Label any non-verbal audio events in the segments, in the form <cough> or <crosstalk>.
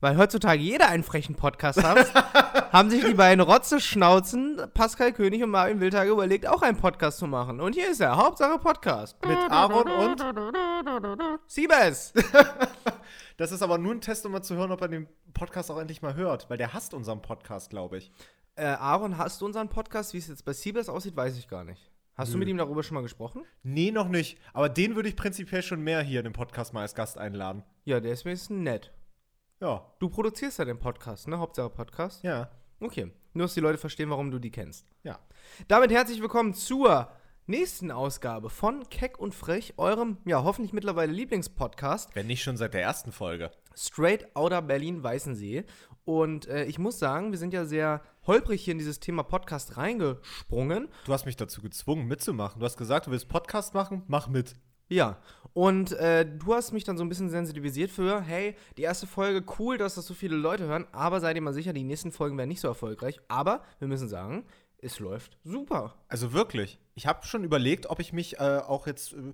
Weil heutzutage jeder einen frechen Podcast hat, <laughs> haben sich die beiden Rotze-Schnauzen, Pascal König und Marvin Wildtage, überlegt, auch einen Podcast zu machen. Und hier ist er, Hauptsache Podcast. Mit Aaron und. Siebes! <laughs> Das ist aber nur ein Test, um mal zu hören, ob er den Podcast auch endlich mal hört, weil der hasst unseren Podcast, glaube ich. Äh, Aaron, hast du unseren Podcast? Wie es jetzt bei Siebes aussieht, weiß ich gar nicht. Hast du mit ihm darüber schon mal gesprochen? Nee, noch nicht. Aber den würde ich prinzipiell schon mehr hier in den Podcast mal als Gast einladen. Ja, der ist wenigstens nett. Ja. Du produzierst ja den Podcast, ne? Hauptsache Podcast. Ja. Okay. Nur, dass die Leute verstehen, warum du die kennst. Ja. Damit herzlich willkommen zur nächsten Ausgabe von Keck und Frech, eurem, ja, hoffentlich mittlerweile Lieblingspodcast, Wenn nicht schon seit der ersten Folge. Straight Outer Berlin Weißensee. Und äh, ich muss sagen, wir sind ja sehr holprig hier in dieses Thema Podcast reingesprungen. Du hast mich dazu gezwungen, mitzumachen. Du hast gesagt, du willst Podcast machen, mach mit. Ja, und äh, du hast mich dann so ein bisschen sensibilisiert für, hey, die erste Folge, cool, dass das so viele Leute hören, aber seid ihr mal sicher, die nächsten Folgen werden nicht so erfolgreich. Aber wir müssen sagen, es läuft super. Also wirklich. Ich habe schon überlegt, ob ich mich äh, auch jetzt, äh,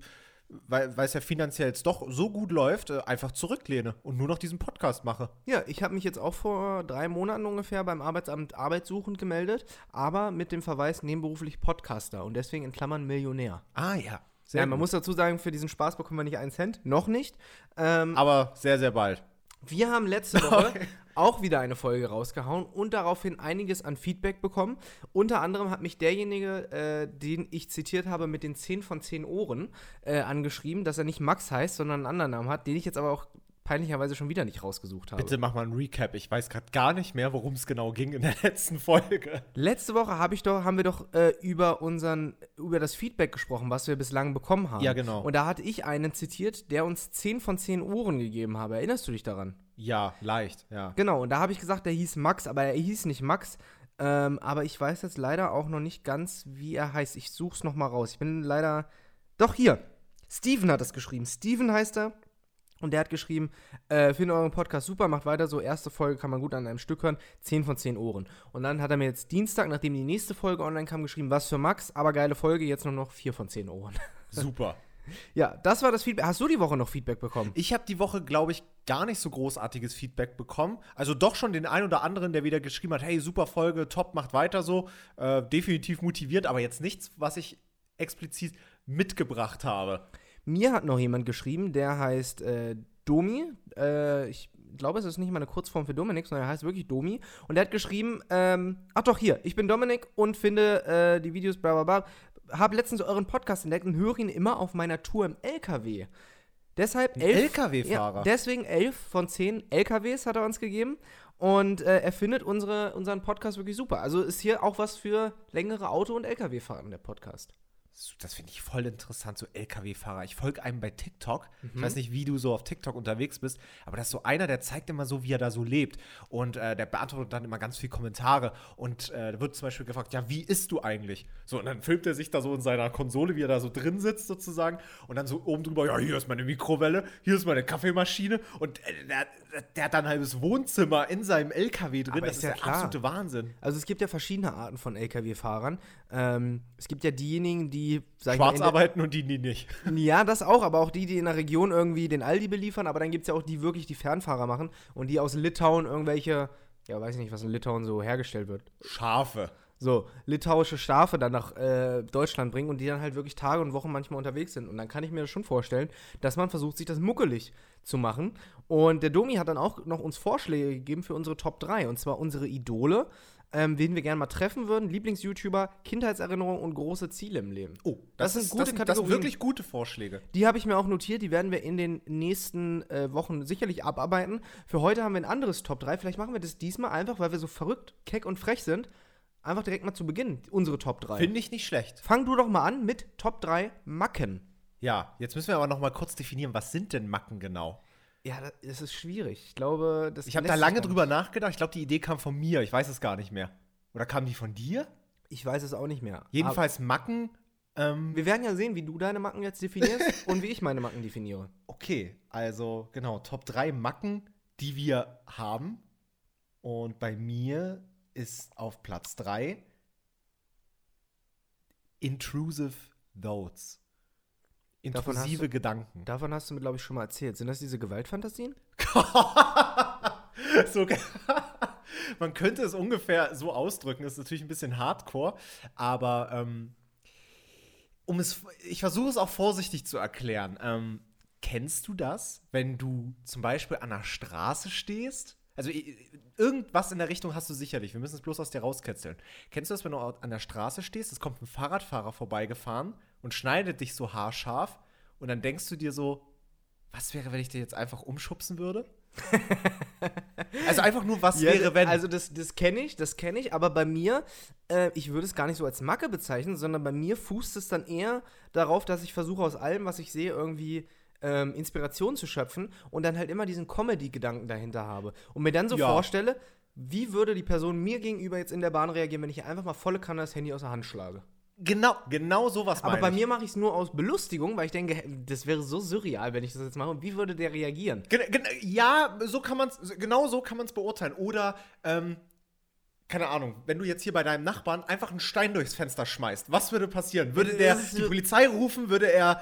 weil weil es ja finanziell jetzt doch so gut läuft, äh, einfach zurücklehne und nur noch diesen Podcast mache. Ja, ich habe mich jetzt auch vor drei Monaten ungefähr beim Arbeitsamt arbeitssuchend gemeldet, aber mit dem Verweis nebenberuflich Podcaster und deswegen in Klammern Millionär. Ah ja. ja, man muss dazu sagen, für diesen Spaß bekommen wir nicht einen Cent, noch nicht. Ähm, Aber sehr, sehr bald. Wir haben letzte Woche <laughs> auch wieder eine Folge rausgehauen und daraufhin einiges an Feedback bekommen. Unter anderem hat mich derjenige, äh, den ich zitiert habe, mit den 10 von 10 Ohren äh, angeschrieben, dass er nicht Max heißt, sondern einen anderen Namen hat, den ich jetzt aber auch peinlicherweise schon wieder nicht rausgesucht habe. Bitte mach mal ein Recap. Ich weiß gerade gar nicht mehr, worum es genau ging in der <laughs> letzten Folge. Letzte Woche hab ich doch, haben wir doch äh, über unseren, über das Feedback gesprochen, was wir bislang bekommen haben. Ja, genau. Und da hatte ich einen zitiert, der uns 10 von 10 Ohren gegeben habe. Erinnerst du dich daran? Ja, leicht, ja. Genau, und da habe ich gesagt, der hieß Max, aber er hieß nicht Max. Ähm, aber ich weiß jetzt leider auch noch nicht ganz, wie er heißt. Ich suche es nochmal raus. Ich bin leider. Doch, hier. Steven hat es geschrieben. Steven heißt er. Und der hat geschrieben, äh, finde euren Podcast super, macht weiter so. Erste Folge kann man gut an einem Stück hören. 10 von 10 Ohren. Und dann hat er mir jetzt Dienstag, nachdem die nächste Folge online kam, geschrieben, was für Max, aber geile Folge, jetzt nur noch 4 von 10 Ohren. <laughs> Super. ja, das war das Feedback. Hast du die Woche noch Feedback bekommen? Ich habe die Woche, glaube ich, gar nicht so großartiges Feedback bekommen. Also doch schon den einen oder anderen, der wieder geschrieben hat, hey, super Folge, top, macht weiter so. Äh, definitiv motiviert, aber jetzt nichts, was ich explizit mitgebracht habe. Mir hat noch jemand geschrieben, der heißt äh, Domi. Äh, ich glaube, es ist nicht mal eine Kurzform für Dominik, sondern er heißt wirklich Domi. Und der hat geschrieben, ähm, ach doch, hier, ich bin Dominik und finde äh, die Videos bla bla bla. Habe letztens euren Podcast entdeckt und höre ihn immer auf meiner Tour im LKW. Deshalb elf, LKW-Fahrer? Ja, deswegen elf von zehn LKWs hat er uns gegeben. Und äh, er findet unsere, unseren Podcast wirklich super. Also ist hier auch was für längere Auto- und LKW-Fahrten, der Podcast. Das finde ich voll interessant, so LKW-Fahrer. Ich folge einem bei TikTok. Ich weiß nicht, wie du so auf TikTok unterwegs bist, aber das ist so einer, der zeigt immer so, wie er da so lebt. Und äh, der beantwortet dann immer ganz viele Kommentare. Und äh, da wird zum Beispiel gefragt, ja, wie isst du eigentlich? So, und dann filmt er sich da so in seiner Konsole, wie er da so drin sitzt sozusagen. Und dann so oben drüber, ja, hier ist meine Mikrowelle, hier ist meine Kaffeemaschine. Und äh, der, der hat dann ein halbes Wohnzimmer in seinem LKW drin. Aber das ist ist ja der klar. absolute Wahnsinn. Also es gibt ja verschiedene Arten von LKW-Fahrern. Ähm, es gibt ja diejenigen, die, sag ich mal, Schwarz der- arbeiten und die, die nicht. <laughs> Ja, das auch, aber auch die, die in der Region irgendwie den Aldi beliefern, aber dann gibt es ja auch die wirklich die Fernfahrer machen und die aus Litauen irgendwelche, ja, weiß ich nicht, was in Litauen so hergestellt wird. Schafe. So, litauische Schafe dann nach äh, Deutschland bringen und die dann halt wirklich Tage und Wochen manchmal unterwegs sind. Und dann kann ich mir das schon vorstellen, dass man versucht, sich das muckelig zu machen. Und der Domi hat dann auch noch uns Vorschläge gegeben für unsere Top 3. Und zwar unsere Idole, ähm, wen wir gerne mal treffen würden, Lieblings-YouTuber, Kindheitserinnerungen und große Ziele im Leben. Oh, Das sind gute das, das Kategorien. sind wirklich gute Vorschläge. Die habe ich mir auch notiert, die werden wir in den nächsten äh, Wochen sicherlich abarbeiten. Für heute haben wir ein anderes Top 3. Vielleicht machen wir das diesmal einfach, weil wir so verrückt, keck und frech sind. Einfach direkt mal zu Beginn, unsere Top 3. Finde ich nicht schlecht. Fang du doch mal an mit Top 3 Macken. Ja, jetzt müssen wir aber noch mal kurz definieren, was sind denn Macken genau? Ja, das- ist schwierig. Ich glaube, das Ich habe da lange gar nicht- drüber nachgedacht. Ich glaube, die Idee kam von mir. Ich weiß es gar nicht mehr. Oder kam die von dir? Ich weiß es auch nicht mehr. Jedenfalls Macken. Ähm, Aber wir werden ja sehen, wie du deine Macken jetzt definierst <laughs> und wie ich meine Macken definiere. okay, also genau, Top 3 Macken, die wir haben. Und bei mir ist auf Platz 3 Intrusive Thoughts. Davon Intrusive du- Gedanken. Davon hast du mir, glaube ich, schon mal erzählt. Sind das diese Gewaltfantasien? <laughs> so, <laughs> man könnte es ungefähr so ausdrücken. Das ist natürlich ein bisschen hardcore, aber ähm, um es, ich versuche es auch vorsichtig zu erklären. Ähm, kennst du das, wenn du zum Beispiel an der Straße stehst? Also irgendwas in der Richtung hast du sicherlich. Wir müssen es bloß aus dir rauskitzeln. Kennst du das, wenn du an der Straße stehst? Es kommt ein Fahrradfahrer vorbeigefahren und schneidet dich so haarscharf und dann denkst du dir so, was wäre, wenn ich dir jetzt einfach umschubsen würde? <laughs> also einfach nur, was wäre, wenn. Also das, das kenne ich, das kenne ich, aber bei mir, äh, ich würde es gar nicht so als Macke bezeichnen, sondern bei mir fußt es dann eher darauf, dass ich versuche aus allem, was ich sehe, irgendwie ähm, Inspiration zu schöpfen und dann halt immer diesen Comedy-Gedanken dahinter habe. Und mir dann so Ja. vorstelle, wie würde die Person mir gegenüber jetzt in der Bahn reagieren, wenn ich einfach mal volle Kanne das Handy aus der Hand schlage. genau, genau sowas Aber meine bei ich. mir mache ich es nur aus Belustigung, weil ich denke, das wäre so surreal, wenn ich das jetzt mache. Und wie würde der reagieren? Gen gen ja, so kann man es, genau so kann man es beurteilen. Oder, ähm, keine Ahnung, wenn du jetzt hier bei deinem Nachbarn einfach einen Stein durchs Fenster schmeißt, was würde passieren? Würde der die Polizei rufen? Würde er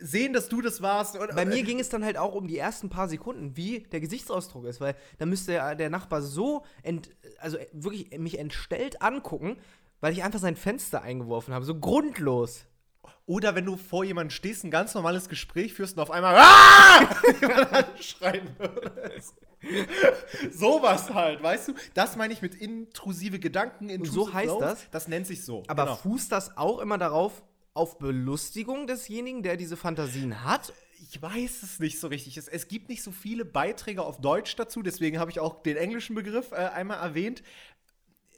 sehen, dass du das warst? Bei mir ging es dann halt auch um die ersten paar Sekunden, wie der Gesichtsausdruck ist, weil da müsste der, der Nachbar so, ent, also wirklich mich entstellt angucken, weil ich einfach sein Fenster eingeworfen habe, so grundlos. Oder wenn du vor jemandem stehst, ein ganz normales Gespräch führst und auf einmal ah! <laughs> schreien würdest. <laughs> Sowas halt, weißt du? Das meine ich mit intrusive Gedanken. Intrusive so heißt Thoughts. das? Das nennt sich so. Aber genau. fußt das auch immer darauf, auf Belustigung desjenigen, der diese Fantasien hat? Ich weiß es nicht so richtig. Es, es gibt nicht so viele Beiträge auf Deutsch dazu, deswegen habe ich auch den englischen Begriff äh, einmal erwähnt.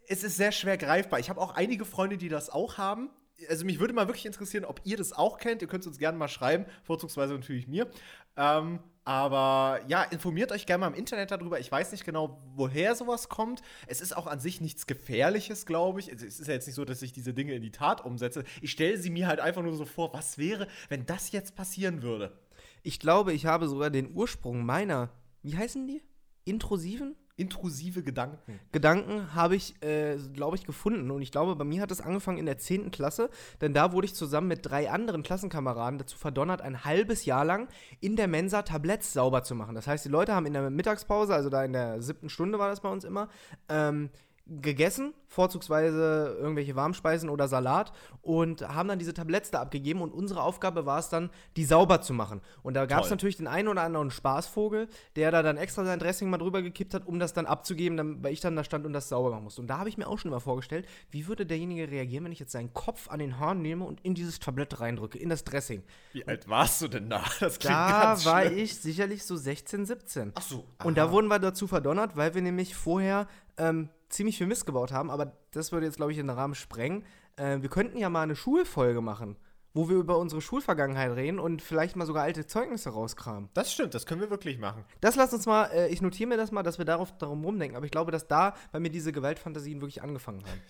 Es ist sehr schwer greifbar. Ich habe auch einige Freunde, die das auch haben. Also mich würde mal wirklich interessieren, ob ihr das auch kennt. Ihr könnt es uns gerne mal schreiben, vorzugsweise natürlich mir. Ähm, aber ja, informiert euch gerne mal im Internet darüber. Ich weiß nicht genau, woher sowas kommt. Es ist auch an sich nichts Gefährliches, glaube ich. Es ist ja jetzt nicht so, dass ich diese Dinge in die Tat umsetze. Ich stelle sie mir halt einfach nur so vor, was wäre, wenn das jetzt passieren würde? Ich glaube, ich habe sogar den Ursprung meiner, wie heißen die? Intrusiven? Intrusive Gedanken. Gedanken habe ich, äh, glaube ich, gefunden. Und ich glaube, bei mir hat es angefangen in der 10. Klasse, denn da wurde ich zusammen mit drei anderen Klassenkameraden dazu verdonnert, ein halbes Jahr lang in der Mensa Tabletts sauber zu machen. Das heißt, die Leute haben in der Mittagspause, also da in der siebten Stunde war das bei uns immer, ähm, gegessen, vorzugsweise irgendwelche Warmspeisen oder Salat und haben dann diese Tabletts da abgegeben und unsere Aufgabe war es dann, die sauber zu machen. Und da gab es natürlich den einen oder anderen Spaßvogel, der da dann extra sein Dressing mal drüber gekippt hat, um das dann abzugeben, dann, weil ich dann da stand und das sauber machen musste. Und da habe ich mir auch schon immer vorgestellt, wie würde derjenige reagieren, wenn ich jetzt seinen Kopf an den Haaren nehme und in dieses Tablett reindrücke, in das Dressing. Wie alt warst du denn da? <laughs> Das klingt Da ganz war schlimm. ich sicherlich so 16, 17. Ach so. Und da wurden wir dazu verdonnert, weil wir nämlich vorher ähm, ziemlich viel Mist gebaut haben. Aber das würde jetzt, glaube ich, den Rahmen sprengen. Äh, wir könnten ja mal eine Schulfolge machen, wo wir über unsere Schulvergangenheit reden und vielleicht mal sogar alte Zeugnisse rauskramen. Das stimmt, das können wir wirklich machen. Das lasst uns mal, äh, ich notiere mir das mal, dass wir darauf darum rumdenken. Aber ich glaube, dass da bei mir diese Gewaltfantasien wirklich angefangen haben.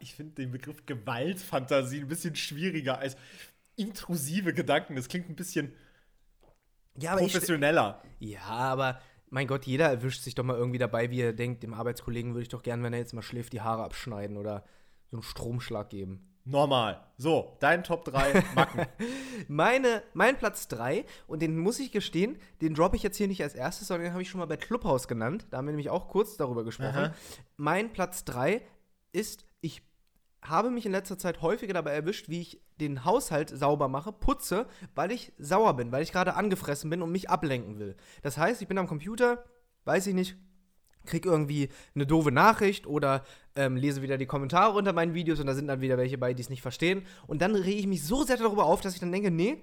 Ich finde den Begriff Gewaltfantasie ein bisschen schwieriger als intrusive Gedanken. Das klingt ein bisschen Ja, aber ich, professioneller. Ja, aber mein Gott, jeder erwischt sich doch mal irgendwie dabei, wie er denkt, dem Arbeitskollegen würde ich doch gern, wenn er jetzt mal schläft, die Haare abschneiden oder so einen Stromschlag geben. Normal. So, dein Top 3 Macken. <laughs> Meine, mein Platz 3, und den muss ich gestehen, den droppe ich jetzt hier nicht als erstes, sondern den habe ich schon mal bei Clubhouse genannt. Da haben wir nämlich auch kurz darüber gesprochen. Aha. Mein Platz 3 ist, ich habe mich in letzter Zeit häufiger dabei erwischt, wie ich den Haushalt sauber mache, putze, weil ich sauer bin, weil ich gerade angefressen bin und mich ablenken will. Das heißt, ich bin am Computer, weiß ich nicht, krieg irgendwie eine doofe Nachricht oder ähm, lese wieder die Kommentare unter meinen Videos und da sind dann wieder welche bei, die es nicht verstehen. Und dann rege ich mich so sehr darüber auf, dass ich dann denke, nee,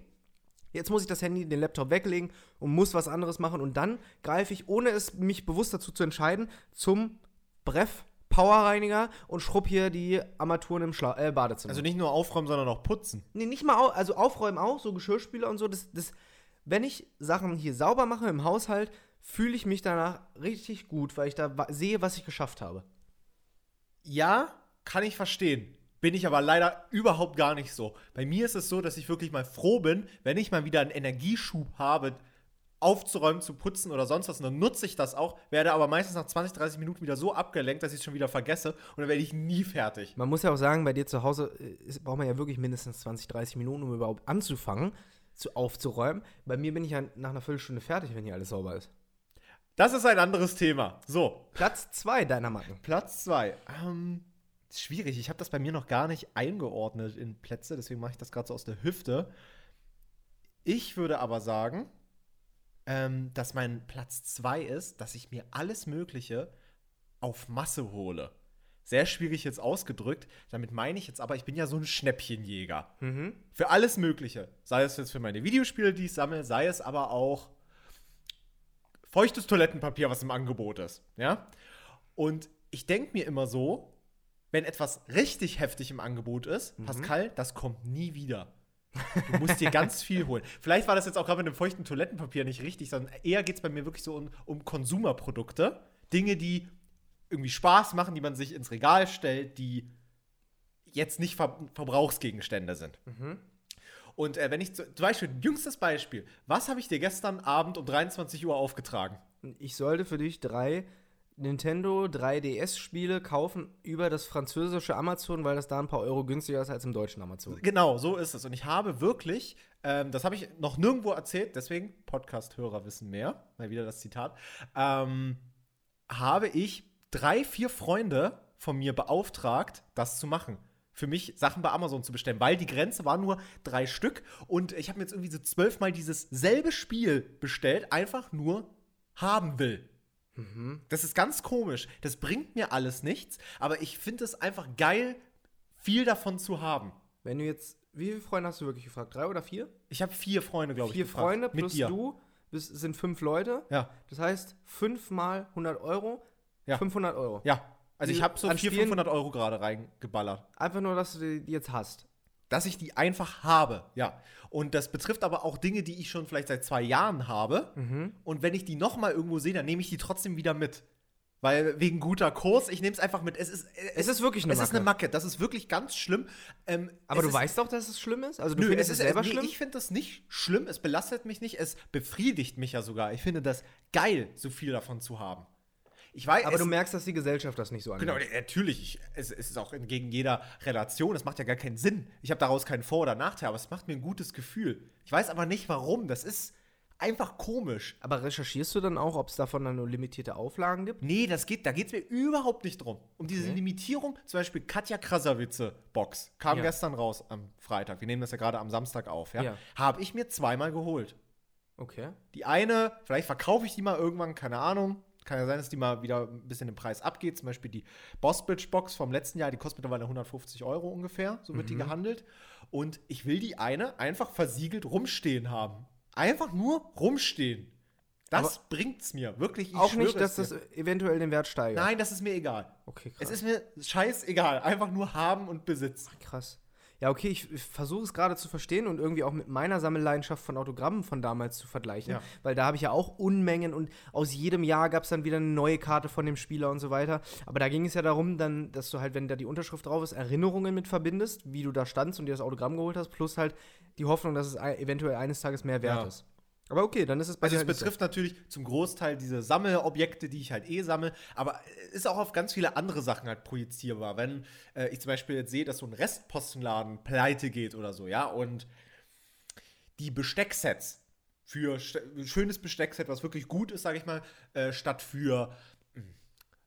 jetzt muss ich das Handy, den Laptop weglegen und muss was anderes machen. Und dann greife ich, ohne es mich bewusst dazu zu entscheiden, zum Breff Powerreiniger und schrubb hier die Armaturen im Schla äh, Badezimmer. Also nicht nur aufräumen, sondern auch putzen. Nee, nicht mal, au also aufräumen auch, so Geschirrspüler und so. Das, das, wenn ich Sachen hier sauber mache im Haushalt, fühle ich mich danach richtig gut, weil ich da sehe, was ich geschafft habe. Ja, kann ich verstehen. Bin ich aber leider überhaupt gar nicht so. Bei mir ist es so, dass ich wirklich mal froh bin, wenn ich mal wieder einen Energieschub habe, aufzuräumen, zu putzen oder sonst was. Und dann nutze ich das auch, werde aber meistens nach 20, 30 Minuten wieder so abgelenkt, dass ich es schon wieder vergesse und dann werde ich nie fertig. Man muss ja auch sagen, bei dir zu Hause äh, ist, braucht man ja wirklich mindestens 20, 30 Minuten, um überhaupt anzufangen. zu, aufzuräumen. Bei mir bin ich ja nach einer Viertelstunde fertig, wenn hier alles sauber ist. Das ist ein anderes Thema. So, Platz zwei deiner Macken. Platz zwei. Ähm, schwierig. Ich habe das bei mir noch gar nicht eingeordnet in Plätze, deswegen mache ich das gerade so aus der Hüfte. Ich würde aber sagen, ähm, dass mein Platz zwei ist, dass ich mir alles Mögliche auf Masse hole. Sehr schwierig jetzt ausgedrückt. Damit meine ich jetzt aber, ich bin ja so ein Schnäppchenjäger. Mhm. Für alles Mögliche. Sei es jetzt für meine Videospiele, die ich sammle, sei es aber auch feuchtes Toilettenpapier, was im Angebot ist. Ja? Und ich denke mir immer so, wenn etwas richtig heftig im Angebot ist, Pascal, das kommt nie wieder. Du musst dir ganz viel holen. Vielleicht war das jetzt auch gerade mit dem feuchten Toilettenpapier nicht richtig, sondern eher geht es bei mir wirklich so um, um Konsumerprodukte. Dinge, die irgendwie Spaß machen, die man sich ins Regal stellt, die jetzt nicht Ver Verbrauchsgegenstände sind. Und äh, wenn ich zu, zum Beispiel, jüngstes Beispiel, was habe ich dir gestern Abend um 23 Uhr aufgetragen? Ich sollte für dich drei Nintendo 3DS-Spiele kaufen über das französische Amazon, weil das da ein paar Euro günstiger ist als im deutschen Amazon. Genau, so ist es. Und ich habe wirklich, ähm, das habe ich noch nirgendwo erzählt, deswegen Podcast-Hörer wissen mehr, mal wieder das Zitat, ähm, habe ich drei, vier Freunde von mir beauftragt, das zu machen. Für mich Sachen bei Amazon zu bestellen, weil die Grenze war nur drei Stück und ich habe mir jetzt irgendwie so zwölfmal dieses selbe Spiel bestellt, einfach nur haben will. Das ist ganz komisch. Das bringt mir alles nichts, aber ich finde es einfach geil, viel davon zu haben. Wenn du jetzt, wie viele Freunde hast du wirklich gefragt? Drei oder vier? Ich habe vier Freunde, glaube ich. Vier gefragt. Freunde plus du bist, sind fünf Leute. Ja, Das heißt, fünf mal 100 Euro, Ja. 500 Euro. ja. Also ich habe so an 400, Spielen- 500 Euro gerade reingeballert. Einfach nur, dass du die jetzt hast. Dass ich die einfach habe, ja. Und das betrifft aber auch Dinge, die ich schon vielleicht seit zwei Jahren habe. Mhm. Und wenn ich die noch mal irgendwo sehe, dann nehme ich die trotzdem wieder mit. Weil wegen guter Kurs, ich nehme es einfach mit. Es ist, Es ist wirklich eine es ist eine Macke. Macke. Das ist wirklich ganz schlimm. Ähm, Aber es du ist, weißt doch, dass es schlimm ist? Also du Nö, findest es es, ist selber nee, schlimm? Ich finde das nicht schlimm, es belastet mich nicht, es befriedigt mich ja sogar. Ich finde das geil, so viel davon zu haben. Ich weiß, Aber du merkst, dass die Gesellschaft das nicht so annimmt. Genau, natürlich. Ich, es, es ist auch entgegen jeder Relation. Es macht ja gar keinen Sinn. Ich habe daraus keinen Vor- oder Nachteil, aber es macht mir ein gutes Gefühl. Ich weiß aber nicht warum. Das ist einfach komisch. Aber recherchierst du dann auch, ob es davon dann nur limitierte Auflagen gibt? Nee, das geht, da geht es mir überhaupt nicht drum. Um diese Okay. Limitierung, zum Beispiel Katja Krasavice Box, kam Ja. gestern raus am Freitag. Wir nehmen das ja gerade am Samstag auf, ja. Ja. Habe ich mir zweimal geholt. Okay. Die eine, vielleicht verkaufe ich die mal irgendwann, keine Ahnung. Kann ja sein, dass die mal wieder ein bisschen im Preis abgeht. Zum Beispiel die Boss Bitch Box vom letzten Jahr, die kostet mittlerweile 150 Euro ungefähr. So wird die gehandelt. Und ich will die eine einfach versiegelt rumstehen haben. Einfach nur rumstehen. Das bringt's mir. Wirklich, ich auch nicht, dass das eventuell den Wert steigert. Nein, das ist mir egal. Okay, krass. Es ist mir scheißegal. Einfach nur haben und Besitz. krass. Ja, okay, ich, ich versuche es gerade zu verstehen und irgendwie auch mit meiner Sammelleidenschaft von Autogrammen von damals zu vergleichen. Ja. Weil da habe ich ja auch Unmengen und aus jedem Jahr gab es dann wieder eine neue Karte von dem Spieler und so weiter. Aber da ging es ja darum, dann, dass du halt, wenn da die Unterschrift drauf ist, Erinnerungen mit verbindest, wie du da standst und dir das Autogramm geholt hast, plus halt die Hoffnung, dass es ei- eventuell eines Tages mehr wert Ja. ist. Aber okay, dann ist es bei Also es halt nicht so. betrifft natürlich zum Großteil diese Sammelobjekte, die ich halt eh sammle, aber ist auch auf ganz viele andere Sachen halt projizierbar. Wenn äh, ich zum Beispiel jetzt sehe, dass so ein Restpostenladen pleite geht oder so, ja, und die Bestecksets für st- schönes Besteckset, was wirklich gut ist, sage ich mal, äh, statt für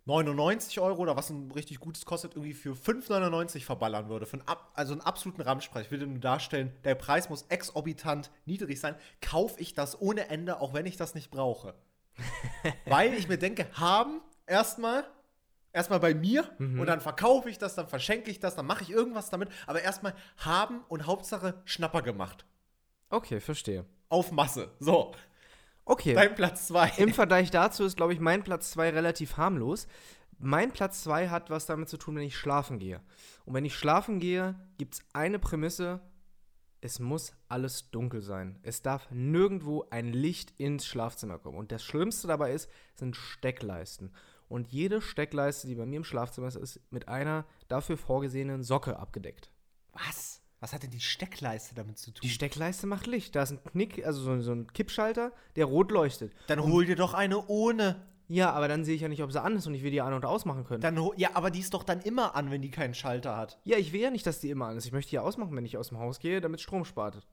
99 Euro oder was ein richtig gutes kostet, irgendwie für 5,99 verballern würde. Für einen, ab, also einen absoluten Ramschpreis. Ich will dir nur darstellen, der Preis muss exorbitant niedrig sein. Kaufe ich das ohne Ende, auch wenn ich das nicht brauche. <laughs> Weil ich mir denke, haben erstmal, erstmal bei mir und dann verkaufe ich das, dann verschenke ich das, dann mache ich irgendwas damit. Aber erstmal haben und Hauptsache Schnapper gemacht. Okay, verstehe. Auf Masse. So, Okay. dein Platz 2. Im Vergleich dazu ist, glaube ich, mein Platz 2 relativ harmlos. Mein Platz 2 hat was damit zu tun, wenn ich schlafen gehe. Und wenn ich schlafen gehe, gibt es eine Prämisse, es muss alles dunkel sein. Es darf nirgendwo ein Licht ins Schlafzimmer kommen. Und das Schlimmste dabei ist, sind Steckleisten. Und jede Steckleiste, die bei mir im Schlafzimmer ist, ist mit einer dafür vorgesehenen Socke abgedeckt. Was? Was hat denn die Steckleiste damit zu tun? Die Steckleiste macht Licht. Da ist ein Knick, also so, so ein Kippschalter, der rot leuchtet. Dann hol dir doch eine ohne. Ja, aber dann sehe ich ja nicht, ob sie an ist und ich will die an- und ausmachen können. Dann ja, aber die ist doch dann immer an, wenn die keinen Schalter hat. Ja, ich will ja nicht, dass die immer an ist. Ich möchte die ausmachen, wenn ich aus dem Haus gehe, damit Strom spart.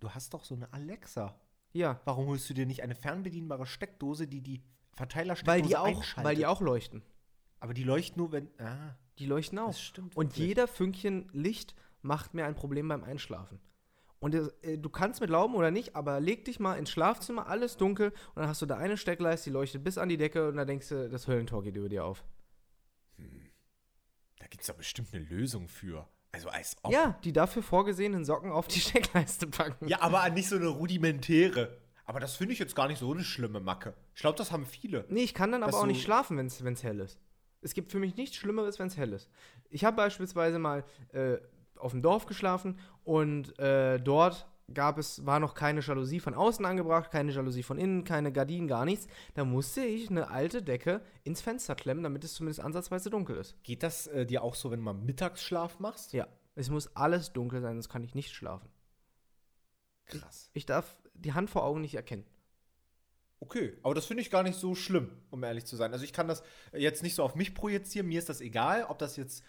du hast doch so eine Alexa. Ja, Warum holst du dir nicht eine fernbedienbare Steckdose, die die Verteilersteckdose weil die, auch, einschaltet? weil die auch leuchten. Aber die leuchten nur, wenn. Ah, Die leuchten auch. das stimmt. Und wirklich. jeder Fünkchen Licht macht mir ein Problem beim Einschlafen. Und äh, du kannst mir glauben oder nicht, aber leg dich mal ins Schlafzimmer, alles dunkel, und dann hast du da eine Steckleiste, die leuchtet bis an die Decke, und dann denkst du, das Höllentor geht über dir auf. Da gibt es doch bestimmt eine Lösung für. Also als ob. Ja, die dafür vorgesehenen Socken auf die <laughs> Steckleiste packen. Ja, aber nicht so eine rudimentäre. Aber das finde ich jetzt gar nicht so eine schlimme Macke. Ich glaube, das haben viele. Nee, ich kann dann aber auch du- nicht schlafen, wenn es hell ist. Es gibt für mich nichts Schlimmeres, wenn es hell ist. Ich habe beispielsweise mal äh, auf dem Dorf geschlafen und äh, dort gab es, war noch keine Jalousie von außen angebracht, keine Jalousie von innen, keine Gardinen, gar nichts. Da musste ich eine alte Decke ins Fenster klemmen, damit es zumindest ansatzweise dunkel ist. Geht das äh, dir auch so, wenn du mal Mittagsschlaf machst? Ja, es muss alles dunkel sein, sonst kann ich nicht schlafen. Krass. Ich darf die Hand vor Augen nicht erkennen. Okay, aber das finde ich gar nicht so schlimm, um ehrlich zu sein. Also ich kann das jetzt nicht so auf mich projizieren. Mir ist das egal, ob das jetzt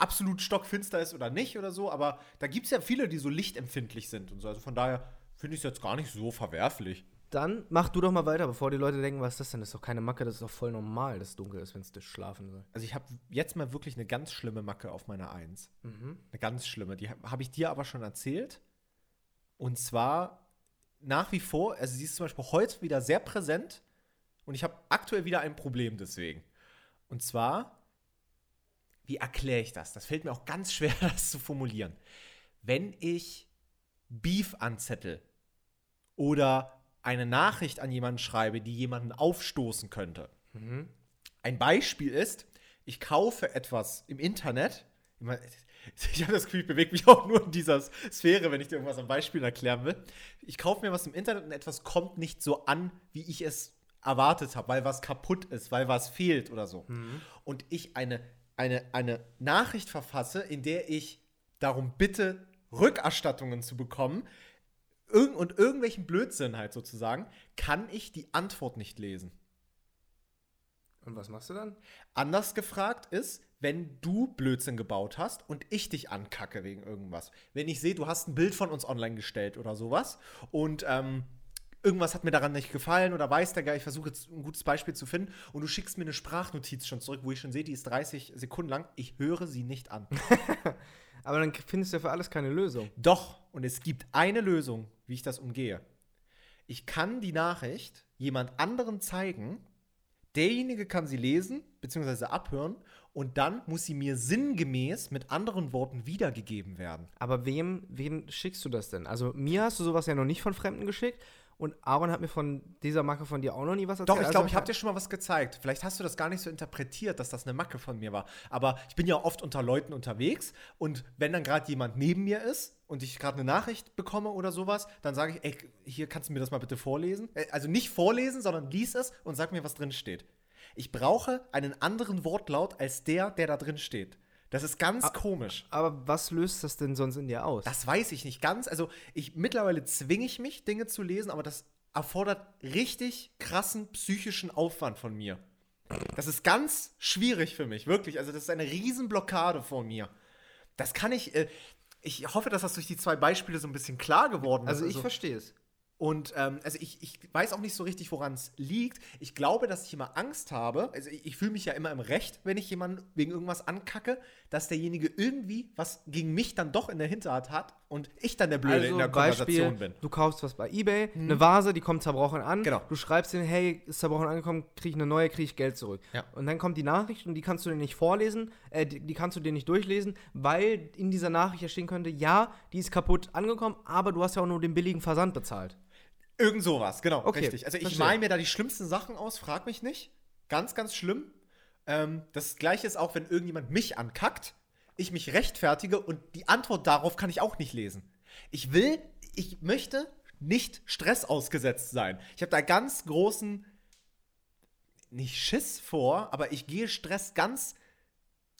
absolut stockfinster ist oder nicht oder so. Aber da gibt es ja viele, die so lichtempfindlich sind und so. Also von daher finde ich es jetzt gar nicht so verwerflich. Dann mach du doch mal weiter, bevor die Leute denken, was ist das denn? Das ist doch keine Macke, das ist doch voll normal, dass es dunkel ist, wenn es schlafen soll. Also ich habe jetzt mal wirklich eine ganz schlimme Macke auf meiner Eins. Mhm. Eine ganz schlimme. Die habe hab ich dir aber schon erzählt. Und zwar nach wie vor, also sie ist zum Beispiel heute wieder sehr präsent und ich habe aktuell wieder ein Problem deswegen. Und zwar, wie erkläre ich das? Das fällt mir auch ganz <laughs> schwer, das zu formulieren. Wenn ich Beef anzettel oder eine Nachricht an jemanden schreibe, die jemanden aufstoßen könnte. Ein Beispiel ist, ich kaufe etwas im Internet. Ich <laughs> habe das Gefühl, ich bewege mich <laughs> auch nur in dieser Sphäre, wenn ich dir irgendwas am Beispiel erklären will. Ich kaufe mir was im Internet und etwas kommt nicht so an, wie ich es erwartet habe, weil was kaputt ist, weil was fehlt oder so. Und ich eine, eine, eine Nachricht verfasse, in der ich darum bitte, Rückerstattungen zu bekommen irg und irgendwelchen Blödsinn halt sozusagen, kann ich die Antwort nicht lesen. Und was machst du dann? Anders gefragt ist, wenn du Blödsinn gebaut hast und ich dich ankacke wegen irgendwas. Wenn ich sehe, du hast ein Bild von uns online gestellt oder sowas und ähm, irgendwas hat mir daran nicht gefallen oder weiß der Geil, ich versuche jetzt ein gutes Beispiel zu finden und du schickst mir eine Sprachnotiz schon zurück, wo ich schon sehe, die ist 30 Sekunden lang. Ich höre sie nicht an. <laughs> Aber dann findest du ja für alles keine Lösung. Doch, und es gibt eine Lösung, wie ich das umgehe. Ich kann die Nachricht jemand anderen zeigen, derjenige kann sie lesen bzw. abhören und dann muss sie mir sinngemäß mit anderen Worten wiedergegeben werden. Aber wem, wem schickst du das denn? Also mir hast du sowas ja noch nicht von Fremden geschickt und Aaron hat mir von dieser Macke von dir auch noch nie was erzählt. Doch, ich Also glaube, ich habe dir schon mal was gezeigt. Vielleicht hast du das gar nicht so interpretiert, dass das eine Macke von mir war. Aber ich bin ja oft unter Leuten unterwegs und wenn dann gerade jemand neben mir ist und ich gerade eine Nachricht bekomme oder sowas, dann sage ich, ey, hier kannst du mir das mal bitte vorlesen. Äh, Also nicht vorlesen, sondern lies es und sag mir, was drin steht. Ich brauche einen anderen Wortlaut als der, der da drin steht. Das ist ganz komisch. Aber was löst das denn sonst in dir aus? Das weiß ich nicht ganz. Also ich mittlerweile zwinge ich mich, Dinge zu lesen, aber das erfordert richtig krassen psychischen Aufwand von mir. Das ist ganz schwierig für mich, wirklich. Also das ist eine Riesenblockade vor mir. Das kann ich. Äh, ich hoffe, dass das durch die zwei Beispiele so ein bisschen klar geworden ist. also ich verstehe es. Und ähm, also ich, ich weiß auch nicht so richtig, woran es liegt. Ich glaube, dass ich immer Angst habe. Also ich, ich fühle mich ja immer im Recht, wenn ich jemanden wegen irgendwas ankacke, dass derjenige irgendwie was gegen mich dann doch in der Hinterhand hat und ich dann der Blöde in der Konversation bin. du kaufst was bei Ebay, eine Vase, die kommt zerbrochen an. Genau. Du schreibst denen, hey, ist zerbrochen angekommen, krieg ich eine neue, krieg ich Geld zurück. Ja. Und dann kommt die Nachricht und die kannst du dir nicht vorlesen, äh, die, die kannst du dir nicht durchlesen, weil in dieser Nachricht stehen könnte, ja, die ist kaputt angekommen, aber du hast ja auch nur den billigen Versand bezahlt. Irgend sowas, genau, Okay, richtig. Also ich male mir da die schlimmsten Sachen aus, frag mich nicht. Ganz, ganz schlimm. Ähm, das gleiche ist auch, wenn irgendjemand mich ankackt, ich mich rechtfertige und die Antwort darauf kann ich auch nicht lesen. Ich will, ich möchte nicht Stress ausgesetzt sein. Ich habe da ganz großen, nicht Schiss vor, aber ich gehe Stress ganz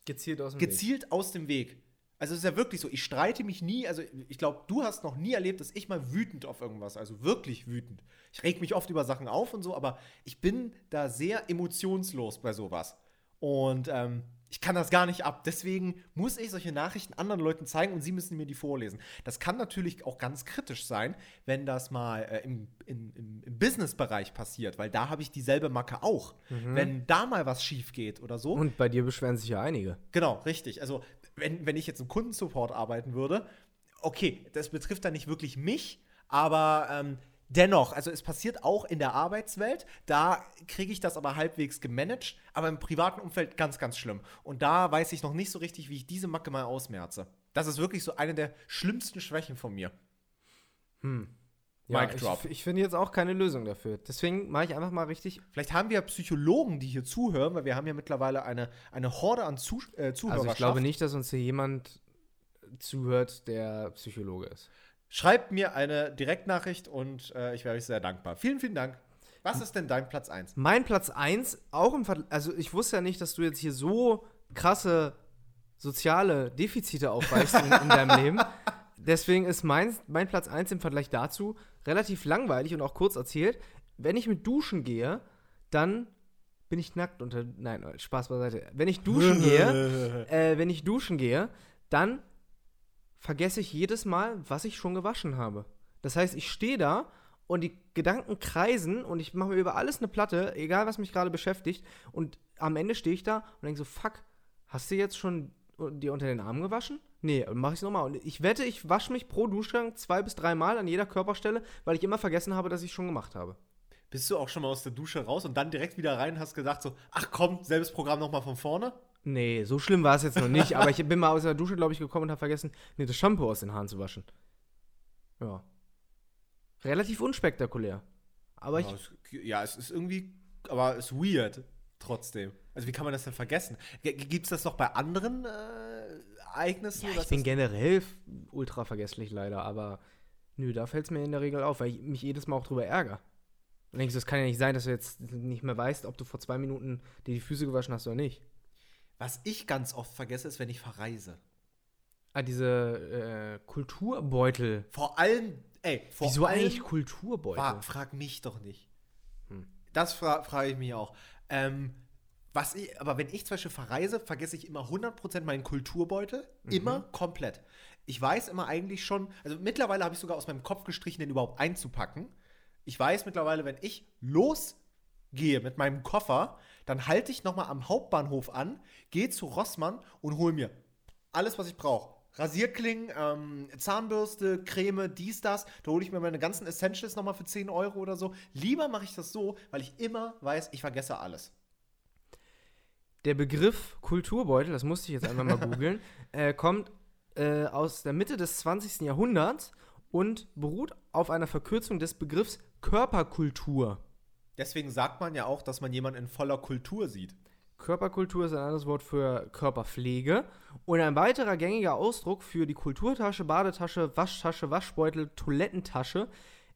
Gezielt aus dem Weg. gezielt aus dem Weg. Also es ist ja wirklich so, ich streite mich nie, also ich glaube, du hast noch nie erlebt, dass ich mal wütend auf irgendwas, also wirklich wütend. Ich reg mich oft über Sachen auf und so, aber ich bin da sehr emotionslos bei sowas. Und ähm, Ich kann das gar nicht ab. Deswegen muss ich solche Nachrichten anderen Leuten zeigen und sie müssen mir die vorlesen. Das kann natürlich auch ganz kritisch sein, wenn das mal äh, im, im, im Business-Bereich passiert, weil da habe ich dieselbe Macke auch. Wenn da mal was schief geht oder so. Und bei dir beschweren sich ja einige. Genau, richtig. Also, wenn, wenn ich jetzt im Kundensupport arbeiten würde, okay, das betrifft dann nicht wirklich mich, aber ähm, dennoch, also es passiert auch in der Arbeitswelt, da kriege ich das aber halbwegs gemanagt, aber im privaten Umfeld ganz, ganz schlimm. Und da weiß ich noch nicht so richtig, wie ich diese Macke mal ausmerze. Das ist wirklich so eine der schlimmsten Schwächen von mir. Ja, Mic ich, drop. ich finde jetzt auch keine Lösung dafür. Deswegen mache ich einfach mal richtig. Vielleicht haben wir Psychologen, die hier zuhören, weil wir haben ja mittlerweile eine, eine Horde an Zu äh, Zuhörerschaft. Also ich glaube nicht, dass uns hier jemand zuhört, der Psychologe ist. Schreibt mir eine Direktnachricht und äh, ich wäre euch sehr dankbar. Vielen, vielen Dank. Was ist denn dein Platz 1? Mein Platz 1, auch im Ver also ich wusste ja nicht, dass du jetzt hier so krasse soziale Defizite aufweist in, in deinem <laughs> Leben. Deswegen ist mein, mein Platz 1 im Vergleich dazu relativ langweilig und auch kurz erzählt. Wenn ich mit Duschen gehe, dann bin ich nackt unter. Nein, Spaß beiseite. Wenn ich duschen <laughs> gehe, äh, wenn ich duschen gehe, dann vergesse ich jedes Mal, was ich schon gewaschen habe. Das heißt, ich stehe da und die Gedanken kreisen und ich mache mir über alles eine Platte, egal was mich gerade beschäftigt. Und am Ende stehe ich da und denke so, fuck, hast du jetzt schon dir unter den Armen gewaschen? Nee, dann mache ich es nochmal. Und ich wette, ich wasche mich pro Duschgang zwei bis dreimal an jeder Körperstelle, weil ich immer vergessen habe, dass ich schon gemacht habe. Bist du auch schon mal aus der Dusche raus und dann direkt wieder rein und hast gesagt so, ach komm, selbes Programm nochmal von vorne? Nee, so schlimm war es jetzt noch nicht, <laughs> aber ich bin mal aus der Dusche, glaube ich, gekommen und habe vergessen, nee, das Shampoo aus den Haaren zu waschen. Ja. Relativ unspektakulär. Aber ja, ich. es, ja, es ist irgendwie, aber es ist weird trotzdem. Also wie kann man das denn vergessen? Gibt es das noch bei anderen äh, Ereignissen? Ja, ich bin generell ultra vergesslich leider, aber nö, da fällt es mir in der Regel auf, weil ich mich jedes Mal auch drüber ärgere. Und denkst, du, das kann ja nicht sein, dass du jetzt nicht mehr weißt, ob du vor zwei Minuten dir die Füße gewaschen hast oder nicht. Was ich ganz oft vergesse, ist, wenn ich verreise. Ah, diese äh, Kulturbeutel. Vor allem, ey, vor Wieso allem, eigentlich Kulturbeutel? Fra frag mich doch nicht. Hm. Das fra frage ich mich auch. Ähm, was ich, aber wenn ich zum Beispiel verreise, vergesse ich immer 100% meinen Kulturbeutel. Mhm. Immer komplett. Ich weiß immer eigentlich schon, also mittlerweile habe ich sogar aus meinem Kopf gestrichen, den überhaupt einzupacken. Ich weiß mittlerweile, wenn ich losgehe mit meinem Koffer, dann halte ich nochmal am Hauptbahnhof an, gehe zu Rossmann und hole mir alles, was ich brauche. Rasierklingen, ähm, Zahnbürste, Creme, dies, das. Da hole ich mir meine ganzen Essentials nochmal für 10 Euro oder so. Lieber mache ich das so, weil ich immer weiß, ich vergesse alles. Der Begriff Kulturbeutel, das musste ich jetzt einfach mal <laughs> googeln, äh, kommt äh, aus der Mitte des 20. Jahrhunderts und beruht auf einer Verkürzung des Begriffs Körperkultur. Deswegen sagt man ja auch, dass man jemanden in voller Kultur sieht. Körperkultur ist ein anderes Wort für Körperpflege und ein weiterer gängiger Ausdruck für die Kulturtasche, Badetasche, Waschtasche, Waschbeutel, Toilettentasche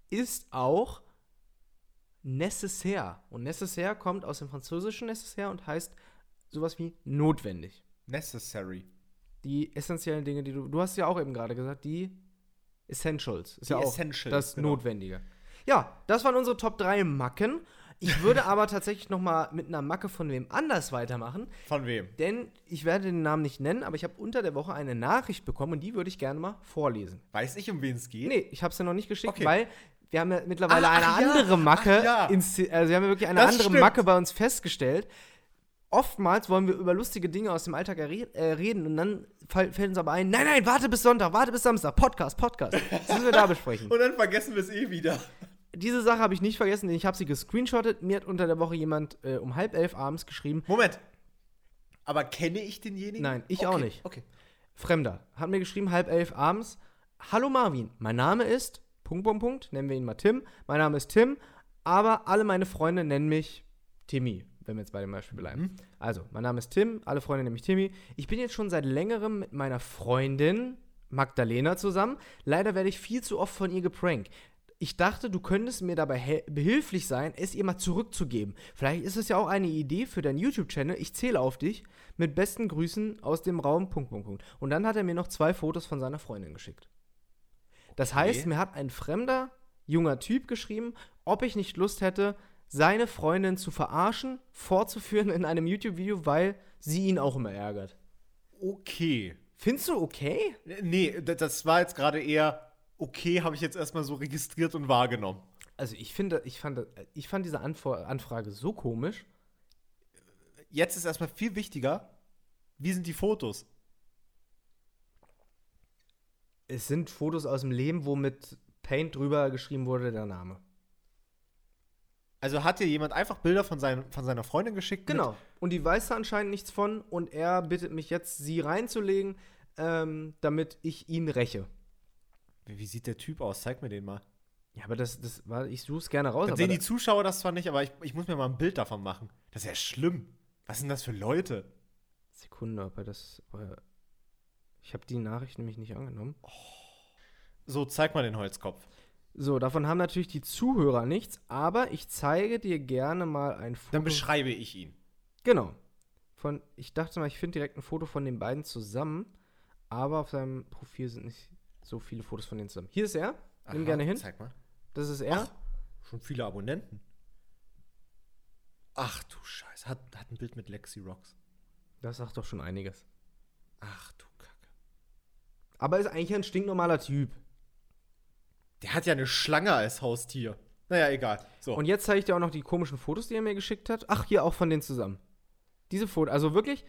ist auch nécessaire. Und nécessaire kommt aus dem französischen nécessaire und heißt sowas wie notwendig. Necessary. Die essentiellen Dinge, die du. Du hast ja auch eben gerade gesagt, die Essentials. Ist Die ja auch das genau. Notwendige. Ja, das waren unsere Top 3 Macken. Ich würde <laughs> aber tatsächlich noch mal mit einer Macke von wem anders weitermachen, Von wem? denn ich werde den Namen nicht nennen, aber ich habe unter der Woche eine Nachricht bekommen und die würde ich gerne mal vorlesen. Weiß ich, um wen es geht? Nee, ich habe es ja noch nicht geschickt, Okay. weil wir haben ja mittlerweile Ach, eine ach ja, andere Macke, ach ja. also wir haben ja wirklich eine Das andere stimmt. Macke bei uns festgestellt. Oftmals wollen wir über lustige Dinge aus dem Alltag äh, reden und dann fällt uns aber ein, nein, nein, warte bis Sonntag, warte bis Samstag, Podcast, Podcast. Das müssen wir da besprechen. <laughs> Und dann vergessen wir es eh wieder. Diese Sache habe ich nicht vergessen, denn ich habe sie gescreenshottet. Mir hat unter der Woche jemand äh, um halb elf abends geschrieben, Moment. Aber kenne ich denjenigen? Nein, ich okay. auch nicht. Okay. Fremder, hat mir geschrieben, halb elf abends. Hallo Marvin, mein Name ist, Punkt, Punkt, Punkt, nennen wir ihn mal Tim. Mein Name ist Tim, aber alle meine Freunde nennen mich Timmy, wenn wir jetzt bei dem Beispiel bleiben. Also, mein Name ist Tim, alle Freunde nennen mich Timmy. Ich bin jetzt schon seit längerem mit meiner Freundin Magdalena zusammen. Leider werde ich viel zu oft von ihr geprankt. Ich dachte, du könntest mir dabei behilflich sein, es ihr mal zurückzugeben. Vielleicht ist es ja auch eine Idee für deinen YouTube-Channel. Ich zähle auf dich. Mit besten Grüßen aus dem Raum. Punkt, Punkt, Punkt. Und dann hat er mir noch zwei Fotos von seiner Freundin geschickt. Das heißt, mir hat ein fremder, junger Typ geschrieben, ob ich nicht Lust hätte, seine Freundin zu verarschen, vorzuführen in einem YouTube-Video, weil sie ihn auch immer ärgert. Okay. Findest du okay? Nee, das war jetzt gerade eher okay, habe ich jetzt erstmal so registriert und wahrgenommen. Also ich finde, ich fand, ich fand diese Anfor Anfrage so komisch. Jetzt ist erstmal viel wichtiger, wie sind die Fotos? Es sind Fotos aus dem Leben, wo mit Paint drüber geschrieben wurde, der Name. Also hat dir jemand einfach Bilder von, sein, von seiner Freundin geschickt? Genau. Und die weiß da anscheinend nichts von und er bittet mich jetzt, sie reinzulegen, ähm, damit ich ihn räche. Wie, wie sieht der Typ aus? Zeig mir den mal. Ja, aber das, das war, ich suche es gerne raus. Dann sehen die Zuschauer das zwar nicht, aber ich, ich muss mir mal ein Bild davon machen. Das ist ja schlimm. Was sind das für Leute? Sekunde, aber das. Aber ich habe die Nachricht nämlich nicht angenommen. So, zeig mal den Holzkopf. So, davon haben natürlich die Zuhörer nichts, aber ich zeige dir gerne mal ein Foto. Dann beschreibe ich ihn. Genau. Von, ich dachte mal, ich finde direkt ein Foto von den beiden zusammen, aber auf seinem Profil sind nicht so viele Fotos von denen zusammen. Hier ist er. Nimm Aha, gerne hin. Zeig mal. Das ist er. Ach, schon viele Abonnenten. Ach du Scheiße. Hat, hat ein Bild mit Lexi Rocks. Das sagt doch schon einiges. Ach du Kacke. Aber ist eigentlich ein stinknormaler Typ. Der hat ja eine Schlange als Haustier. Naja, egal. So. Und jetzt zeige ich dir auch noch die komischen Fotos, die er mir geschickt hat. Ach, hier auch von denen zusammen. Diese Fotos, also wirklich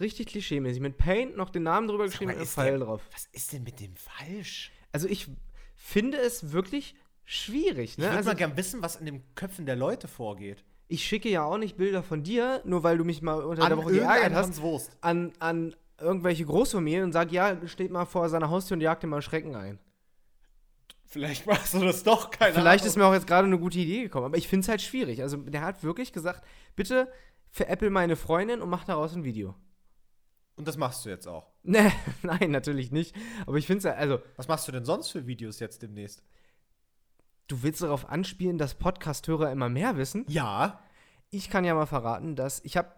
richtig klischeemäßig. Mit Paint noch den Namen drüber Sag geschrieben und ein Pfeil drauf. Was ist denn mit dem falsch? Also ich finde es wirklich schwierig. Ich Ne? würde Also mal gern wissen, was in den Köpfen der Leute vorgeht. ich schicke ja auch nicht Bilder von dir, nur weil du mich mal unter An der Woche geärgert hast, an, an irgendwelche Großfamilien und sag, ja, steht mal vor seiner Haustür und jagt ihm mal Schrecken ein. Vielleicht machst du das doch, keine Vielleicht Ahnung. ist mir auch jetzt gerade eine gute Idee gekommen, aber ich finde es halt schwierig. Also der hat wirklich gesagt, bitte veräpple meine Freundin und mach daraus ein Video. Und das machst du jetzt auch. <laughs> Ne, nein, natürlich nicht. Aber ich finde es halt, also, Was machst du denn sonst für Videos jetzt demnächst? du willst darauf anspielen, dass Podcast-Hörer immer mehr wissen. Ja. Ich kann ja mal verraten, dass ich habe,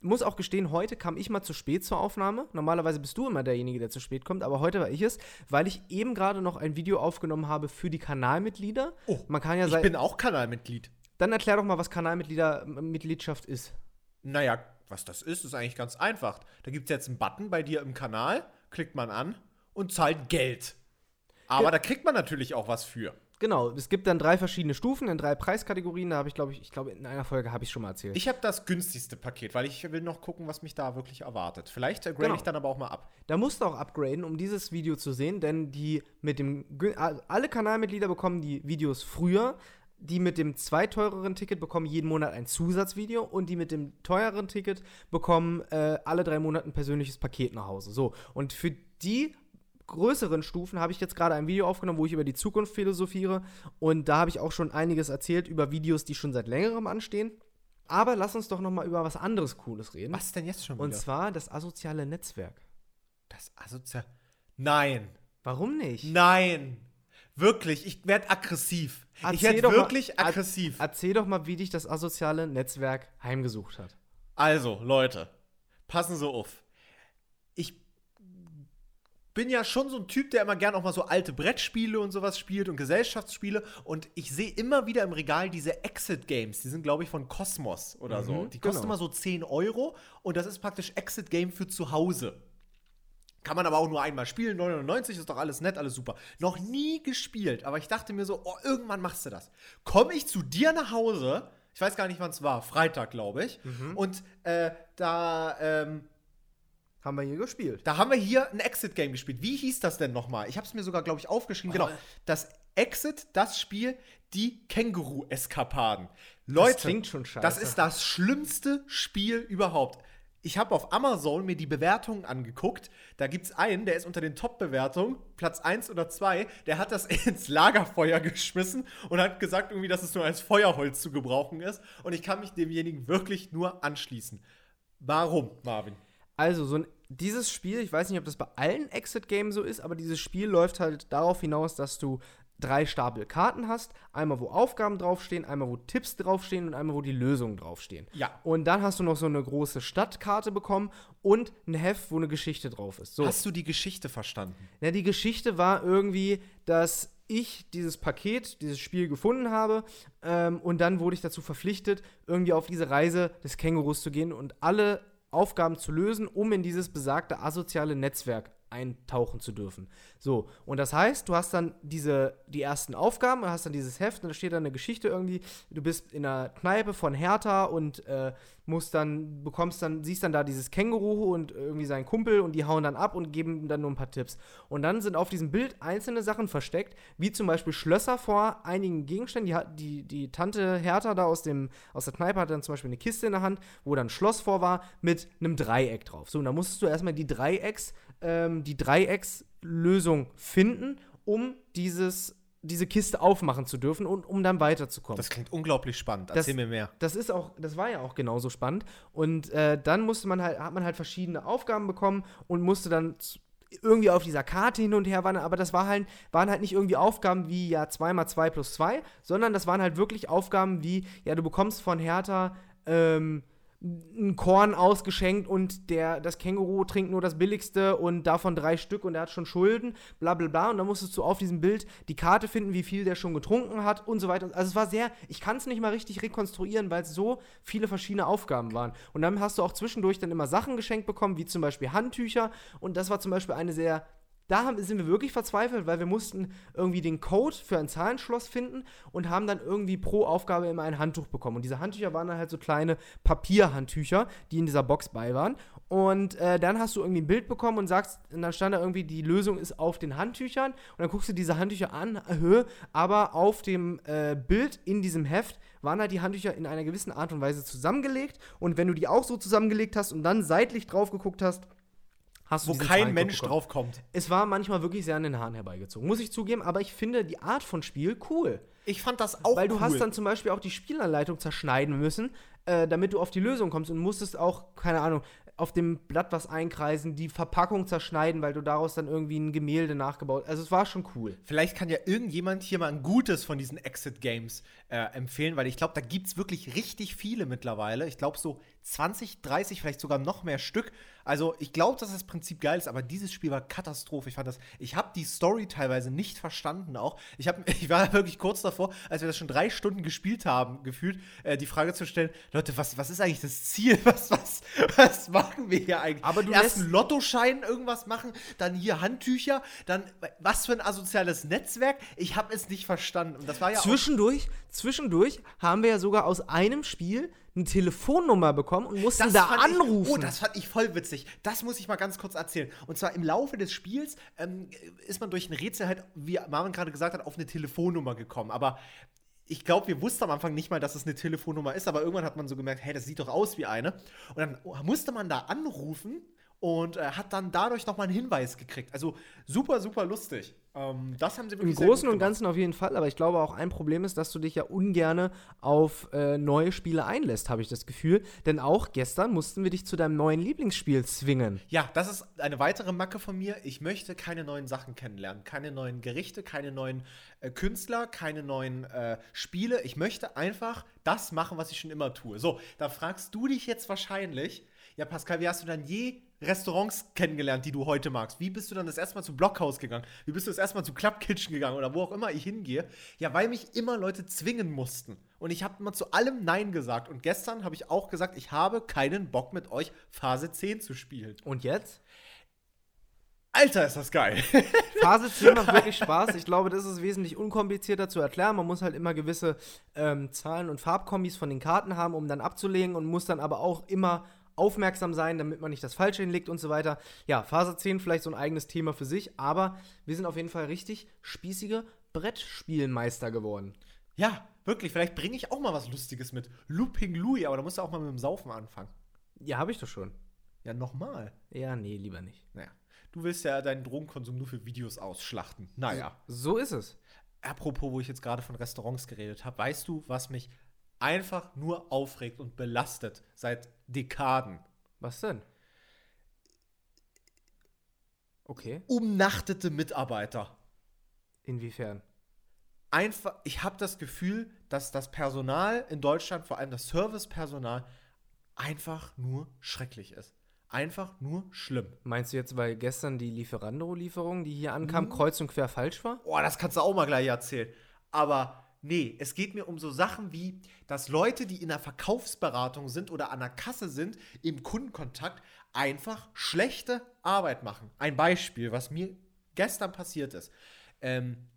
muss auch gestehen, heute kam ich mal zu spät zur Aufnahme. Normalerweise bist du immer derjenige, der zu spät kommt, aber heute war ich es, weil ich eben gerade noch ein Video aufgenommen habe für die Kanalmitglieder. Oh, Man kann ja Ich bin auch Kanalmitglied. Dann erklär doch mal, was Kanalmitgliedermitgliedschaft ist. Naja, was das ist, ist eigentlich ganz einfach. Da gibt es jetzt einen Button bei dir im Kanal, klickt man an und zahlt Geld. Aber Ge- da kriegt man natürlich auch was für. Genau, es gibt dann drei verschiedene Stufen in drei Preiskategorien. Da habe ich, glaube ich, ich glaube, in einer Folge habe ich schon mal erzählt. Ich habe das günstigste Paket, weil ich will noch gucken, was mich da wirklich erwartet. Vielleicht äh, grade Genau. ich dann aber auch mal ab. Da musst du auch upgraden, um dieses Video zu sehen, denn die mit dem alle Kanalmitglieder bekommen die Videos früher. Die mit dem zweiteureren Ticket bekommen jeden Monat ein Zusatzvideo und die mit dem teureren Ticket bekommen äh, alle drei Monate ein persönliches Paket nach Hause. So, und für die größeren Stufen habe ich jetzt gerade ein Video aufgenommen, wo ich über die Zukunft philosophiere und da habe ich auch schon einiges erzählt über Videos, die schon seit längerem anstehen. Aber lass uns doch noch mal über was anderes Cooles reden. Was denn jetzt schon wieder? Und zwar das asoziale Netzwerk. das asozial. Nein. Warum nicht? Nein. Wirklich, ich werde aggressiv. ich Erzähl werde doch mal- wirklich er- aggressiv. Erzähl doch mal, wie dich das asoziale Netzwerk heimgesucht hat. Also, Leute, passen Sie auf. Ich bin ja schon so ein Typ, der immer gern auch mal so alte Brettspiele und sowas spielt und Gesellschaftsspiele. Und ich sehe immer wieder im Regal diese Exit-Games. Die sind, glaube ich, von Cosmos oder so. Mhm, Die kosten genau. immer so 10 Euro und das ist praktisch Exit-Game für zu Hause. Kann man aber auch nur einmal spielen, 99 ist doch alles nett, alles super. Noch nie gespielt, aber ich dachte mir so, oh, irgendwann machst du das. Komme ich zu dir nach Hause, ich weiß gar nicht, wann es war, Freitag, glaube ich, und äh, da, ähm, Haben wir hier gespielt. da haben wir hier ein Exit-Game gespielt. Wie hieß das denn nochmal? Ich habe es mir sogar, glaube ich, aufgeschrieben. Oh. Genau, das Exit, das Spiel, die Känguru-Eskapaden. Leute, klingt schon scheiße. das ist das schlimmste Spiel überhaupt. Ich habe auf Amazon mir die Bewertungen angeguckt. Da gibt es einen, der ist unter den Top-Bewertungen, Platz 1 oder 2, der hat das <laughs> ins Lagerfeuer geschmissen und hat gesagt, irgendwie, dass es nur als Feuerholz zu gebrauchen ist. Und ich kann mich demjenigen wirklich nur anschließen. Warum, Marvin? Also, so ein, dieses Spiel, ich weiß nicht, ob das bei allen Exit-Games so ist, aber dieses Spiel läuft halt darauf hinaus, dass du drei Stapel Karten hast. Einmal, wo Aufgaben draufstehen, einmal, wo Tipps draufstehen und einmal, wo die Lösungen draufstehen. Ja. Und dann hast du noch so eine große Stadtkarte bekommen und ein Heft, wo eine Geschichte drauf ist. So. Hast du die Geschichte verstanden? Na, die Geschichte war irgendwie, dass ich dieses Paket, dieses Spiel gefunden habe ähm, und dann wurde ich dazu verpflichtet, irgendwie auf diese Reise des Kängurus zu gehen und alle Aufgaben zu lösen, um in dieses besagte asoziale Netzwerk eintauchen zu dürfen. So, und das heißt, du hast dann diese, die ersten Aufgaben, hast dann dieses Heft und da steht dann eine Geschichte irgendwie, du bist in einer Kneipe von Hertha und äh, musst dann, bekommst dann, siehst dann da dieses Känguru und irgendwie seinen Kumpel und die hauen dann ab und geben dann nur ein paar Tipps. Und dann sind auf diesem Bild einzelne Sachen versteckt, wie zum Beispiel Schlösser vor einigen Gegenständen. Die, die, die Tante Hertha da aus, dem, aus der Kneipe hatte dann zum Beispiel eine Kiste in der Hand, wo dann ein Schloss vor war mit einem Dreieck drauf. So, und da musstest du erstmal die Dreiecks ähm, die Dreieckslösung finden, um dieses diese Kiste aufmachen zu dürfen und um dann weiterzukommen. Das klingt unglaublich spannend. Erzähl das, mir mehr. Das ist auch, das war ja auch genauso spannend. Und äh, dann musste man halt, hat man halt verschiedene Aufgaben bekommen und musste dann irgendwie auf dieser Karte hin und her wandern, aber das war halt, waren halt nicht irgendwie Aufgaben wie ja 2 mal 2 plus 2, sondern das waren halt wirklich Aufgaben wie, ja, du bekommst von Hertha ähm, ein Korn ausgeschenkt und der, das Känguru trinkt nur das billigste und davon drei Stück und er hat schon Schulden, bla bla bla. Und dann musstest du auf diesem Bild die Karte finden, wie viel der schon getrunken hat und so weiter. Also es war sehr, ich kann es nicht mal richtig rekonstruieren, weil es so viele verschiedene Aufgaben waren. Und dann hast du auch zwischendurch dann immer Sachen geschenkt bekommen, wie zum Beispiel Handtücher. Und das war zum Beispiel eine sehr da haben, sind wir wirklich verzweifelt, weil wir mussten irgendwie den Code für ein Zahlenschloss finden und haben dann irgendwie pro Aufgabe immer ein Handtuch bekommen. Und diese Handtücher waren dann halt so kleine Papierhandtücher, die in dieser Box bei waren. Und äh, dann hast du irgendwie ein Bild bekommen und sagst, und dann stand da irgendwie, die Lösung ist auf den Handtüchern. Und dann guckst du diese Handtücher an, Höhe, aber auf dem äh, Bild in diesem Heft waren halt die Handtücher in einer gewissen Art und Weise zusammengelegt. Und wenn du die auch so zusammengelegt hast und dann seitlich drauf geguckt hast, hast du Wo kein Mensch drauf kommt. Es war manchmal wirklich sehr an den Haaren herbeigezogen, muss ich zugeben, aber ich finde die Art von Spiel cool. Ich fand das auch Weil du cool. hast dann zum Beispiel auch die Spielanleitung zerschneiden müssen, äh, damit du auf die Lösung kommst und musstest auch, keine Ahnung, auf dem Blatt was einkreisen, die Verpackung zerschneiden, weil du daraus dann irgendwie ein Gemälde nachgebaut hast. Also es war schon cool. Vielleicht kann ja irgendjemand hier mal ein gutes von diesen Exit-Games äh, empfehlen, weil ich glaube, da gibt es wirklich richtig viele mittlerweile. Ich glaube so 20, 30, vielleicht sogar noch mehr Stück. Also ich glaube, dass das Prinzip geil ist, aber dieses Spiel war Katastrophe. Ich fand das, ich habe die Story teilweise nicht verstanden auch. Ich, hab, <laughs> ich war wirklich kurz davor, als wir das schon drei Stunden gespielt haben, gefühlt, äh, die Frage zu stellen, Leute, was, was ist eigentlich das Ziel? <laughs> Was, was, was machen wir hier eigentlich? Aber du Erst einen Lottoschein irgendwas machen, dann hier Handtücher, dann was für ein asoziales Netzwerk? Ich habe es nicht verstanden. Und das war ja zwischendurch, zwischendurch haben wir ja sogar aus einem Spiel eine Telefonnummer bekommen und mussten das da anrufen. Ich, oh, das fand ich voll witzig. Das muss ich mal ganz kurz erzählen. Und zwar im Laufe des Spiels ähm, ist man durch ein Rätsel halt, wie Marvin gerade gesagt hat, auf eine Telefonnummer gekommen. Aber ich glaube, wir wussten am Anfang nicht mal, dass es eine Telefonnummer ist, aber irgendwann hat man so gemerkt, hey, das sieht doch aus wie eine. Und dann musste man da anrufen und äh, hat dann dadurch nochmal einen Hinweis gekriegt. Also super, super lustig. Ähm, das haben sie wirklich Im Großen und Ganzen auf jeden Fall, aber ich glaube auch ein Problem ist, dass du dich ja ungerne auf äh, neue Spiele einlässt, habe ich das Gefühl. Denn auch gestern mussten wir dich zu deinem neuen Lieblingsspiel zwingen. Ja, das ist eine weitere Macke von mir. Ich möchte keine neuen Sachen kennenlernen. Keine neuen Gerichte, keine neuen äh, Künstler, keine neuen äh, Spiele. Ich möchte einfach das machen, was ich schon immer tue. So, da fragst du dich jetzt wahrscheinlich, ja, Pascal, wie hast du dann je Restaurants kennengelernt, die du heute magst? Wie bist du dann das erste Mal zu Blockhaus gegangen? Wie bist du das erste Mal zu Club Kitchen gegangen oder wo auch immer ich hingehe? Ja, weil mich immer Leute zwingen mussten. Und ich habe immer zu allem Nein gesagt. Und gestern habe ich auch gesagt, ich habe keinen Bock mit euch Phase 10 zu spielen. Und jetzt? Alter, ist das geil. <laughs> Phase 10 macht wirklich <laughs> Spaß. Ich glaube, das ist wesentlich unkomplizierter zu erklären. Man muss halt immer gewisse ähm, Zahlen und Farbkombis von den Karten haben, um dann abzulegen und muss dann aber auch immer aufmerksam sein, damit man nicht das Falsche hinlegt und so weiter. Ja, Phase 10 vielleicht so ein eigenes Thema für sich, aber wir sind auf jeden Fall richtig spießige Brettspielmeister geworden. Ja, wirklich. Vielleicht bringe ich auch mal was Lustiges mit. Looping Louis, aber da musst du auch mal mit dem Saufen anfangen. Ja, habe ich doch schon. Ja, nochmal. Ja, nee, lieber nicht. Naja. Du willst ja deinen Drogenkonsum nur für Videos ausschlachten. Naja. So, so ist es. Apropos, wo ich jetzt gerade von Restaurants geredet habe, weißt du, was mich einfach nur aufregt und belastet seit Dekaden. Was denn? Okay. Umnachtete Mitarbeiter. Inwiefern? Einfach, ich habe das Gefühl, dass das Personal in Deutschland, vor allem das Servicepersonal, einfach nur schrecklich ist. Einfach nur schlimm. Meinst du jetzt, weil gestern die Lieferando-Lieferung, die hier ankam, Mhm. kreuz und quer falsch war? Oh, das kannst du auch mal gleich erzählen. Aber nee, es geht mir um so Sachen wie, dass Leute, die in der Verkaufsberatung sind oder an der Kasse sind, im Kundenkontakt einfach schlechte Arbeit machen. Ein Beispiel, was mir gestern passiert ist. Ähm,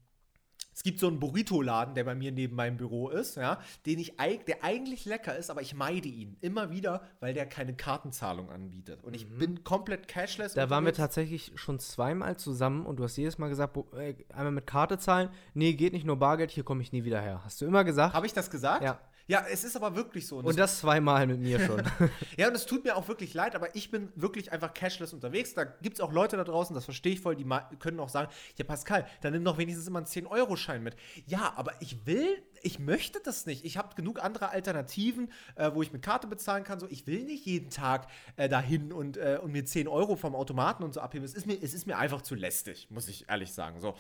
es gibt so einen Burrito-Laden, der bei mir neben meinem Büro ist, ja, den ich, der eigentlich lecker ist, aber ich meide ihn immer wieder, weil der keine Kartenzahlung anbietet. Und ich bin komplett cashless. Mhm. Da waren wir tatsächlich schon zweimal zusammen und du hast jedes Mal gesagt, äh, einmal mit Karte zahlen. Nee, geht nicht nur Bargeld, hier komme ich nie wieder her. Hast du immer gesagt? Habe ich das gesagt? Ja. Ja, es ist aber wirklich so. Und das zweimal mit mir schon. <laughs> Ja, und es tut mir auch wirklich leid, aber ich bin wirklich einfach cashless unterwegs. Da gibt es auch Leute da draußen, das verstehe ich voll, die können auch sagen, ja Pascal, dann nimm doch wenigstens immer einen 10-Euro-Schein mit. Ja, aber ich will, ich möchte das nicht. Ich habe genug andere Alternativen, äh, wo ich mit Karte bezahlen kann. So, ich will nicht jeden Tag äh, dahin und, äh, und mir 10 Euro vom Automaten und so abheben. Es ist mir, es ist mir einfach zu lästig, muss ich ehrlich sagen. So.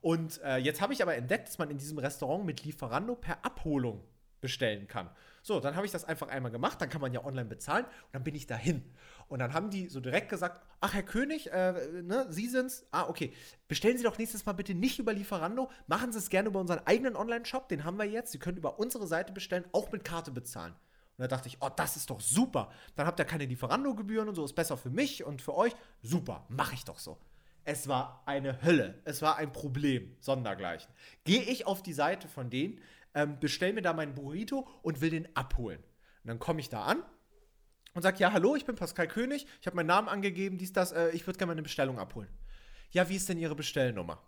Und äh, jetzt habe ich aber entdeckt, dass man in diesem Restaurant mit Lieferando per Abholung bestellen kann. So, dann habe ich das einfach einmal gemacht, dann kann man ja online bezahlen und dann bin ich dahin. Und dann haben die so direkt gesagt, ach Herr König, äh, ne, Sie sind's. Ah, okay. Bestellen Sie doch nächstes Mal bitte nicht über Lieferando, machen Sie es gerne über unseren eigenen Online-Shop, den haben wir jetzt. Sie können über unsere Seite bestellen, auch mit Karte bezahlen. Und da dachte ich, oh, das ist doch super. Dann habt ihr keine Lieferando-Gebühren und so, ist besser für mich und für euch. Super, mache ich doch so. Es war eine Hölle. Es war ein Problem, sondergleichen. Gehe ich auf die Seite von denen, ähm, bestell mir da meinen Burrito und will den abholen. Und dann komme ich da an und sage, ja, hallo, ich bin Pascal König, ich habe meinen Namen angegeben, dies, das, äh, ich würde gerne meine Bestellung abholen. Ja, wie ist denn Ihre Bestellnummer?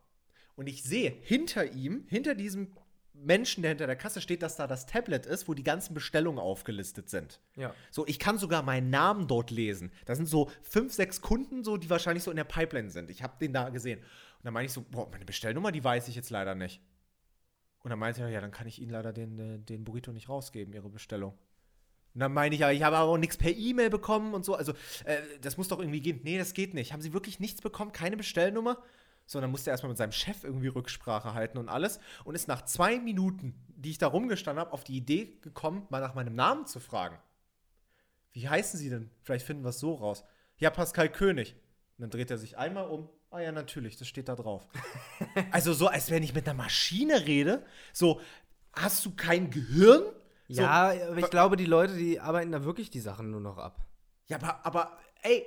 Und ich sehe hinter ihm, hinter diesem Menschen, der hinter der Kasse steht, dass da das Tablet ist, wo die ganzen Bestellungen aufgelistet sind. ja. So, ich kann sogar meinen Namen dort lesen. Da sind so fünf, sechs Kunden, so, die wahrscheinlich so in der Pipeline sind. Ich habe den da gesehen. Und dann meine ich so, boah, meine Bestellnummer, die weiß ich jetzt leider nicht. Und dann meinte er, ja, dann kann ich Ihnen leider den, äh, den Burrito nicht rausgeben, Ihre Bestellung. Und dann meine ich, ja, ich habe aber auch nichts per E-Mail bekommen und so. Also, äh, das muss doch irgendwie gehen. Nee, das geht nicht. Haben Sie wirklich nichts bekommen? Keine Bestellnummer? So, dann musste er erstmal mit seinem Chef irgendwie Rücksprache halten und alles. Und ist nach zwei Minuten, die ich da rumgestanden habe, auf die Idee gekommen, mal nach meinem Namen zu fragen. Wie heißen Sie denn? Vielleicht finden wir es so raus. Ja, Pascal König. Und dann dreht er sich einmal um. Ah ja, natürlich, das steht da drauf. <laughs> also so, als wenn ich mit einer Maschine rede. So, hast du kein Gehirn? So, Ja, aber ich glaube, die Leute, die arbeiten da wirklich die Sachen nur noch ab. Ja, aber, aber, ey,